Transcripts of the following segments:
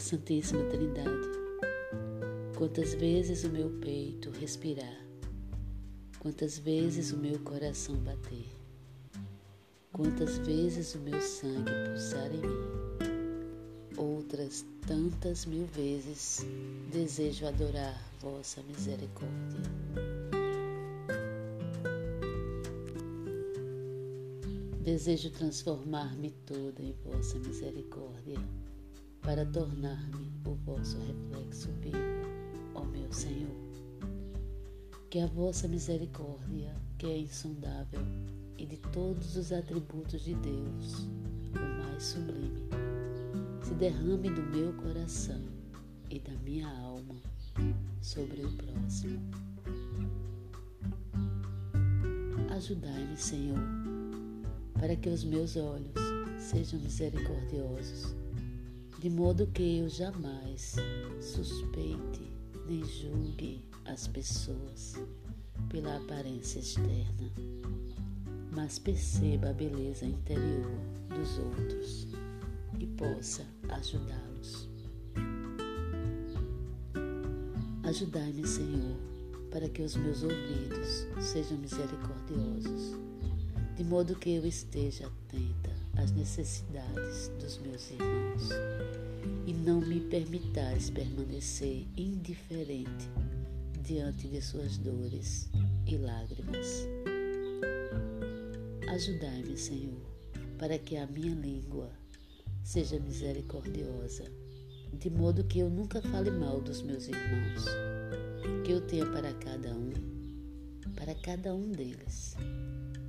Santíssima Trindade, quantas vezes o meu peito respirar, quantas vezes o meu coração bater, quantas vezes o meu sangue pulsar em mim, outras tantas mil vezes desejo adorar vossa misericórdia. Desejo transformar-me toda em vossa misericórdia, para tornar-me o vosso reflexo vivo, ó meu Senhor. Que a vossa misericórdia, que é insondável e de todos os atributos de Deus, o mais sublime, se derrame do meu coração e da minha alma sobre o próximo. Ajudai-me, Senhor para que os meus olhos sejam misericordiosos, de modo que eu jamais suspeite nem julgue as pessoas pela aparência externa, mas perceba a beleza interior dos outros e possa ajudá-los. Ajudai-me, Senhor, para que os meus ouvidos sejam misericordiosos de modo que eu esteja atenta às necessidades dos meus irmãos e não me permitais permanecer indiferente diante de suas dores e lágrimas. Ajudai-me, Senhor, para que a minha língua seja misericordiosa, de modo que eu nunca fale mal dos meus irmãos, que eu tenha para cada um, para cada um deles,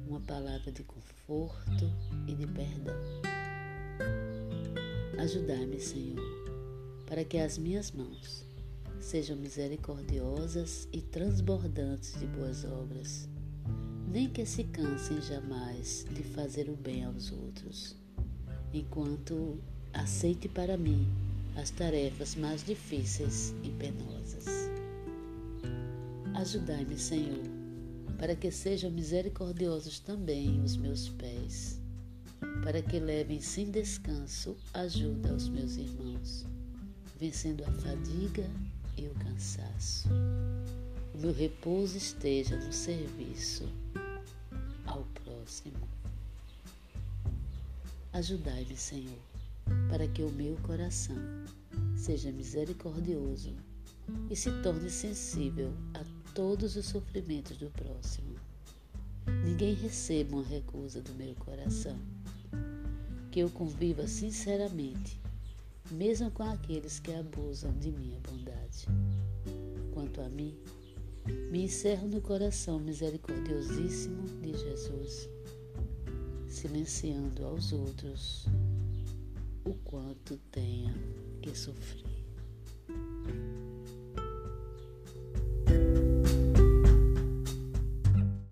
uma palavra de conforto e de perdão. Ajudai-me, Senhor, para que as minhas mãos sejam misericordiosas e transbordantes de boas obras, nem que se cansem jamais de fazer o bem aos outros, enquanto aceite para mim as tarefas mais difíceis e penosas. Ajudai-me, Senhor, para que sejam misericordiosos também os meus pés, para que levem sem descanso ajuda aos meus irmãos, vencendo a fadiga e o cansaço. O meu repouso esteja no serviço ao próximo. Ajudai-me, Senhor, para que o meu coração seja misericordioso e se torne sensível a todos os sofrimentos do próximo. Ninguém receba uma recusa do meu coração. Que eu conviva sinceramente, mesmo com aqueles que abusam de minha bondade. Quanto a mim, me encerro no coração misericordiosíssimo de Jesus, silenciando aos outros o quanto tenha que sofrer.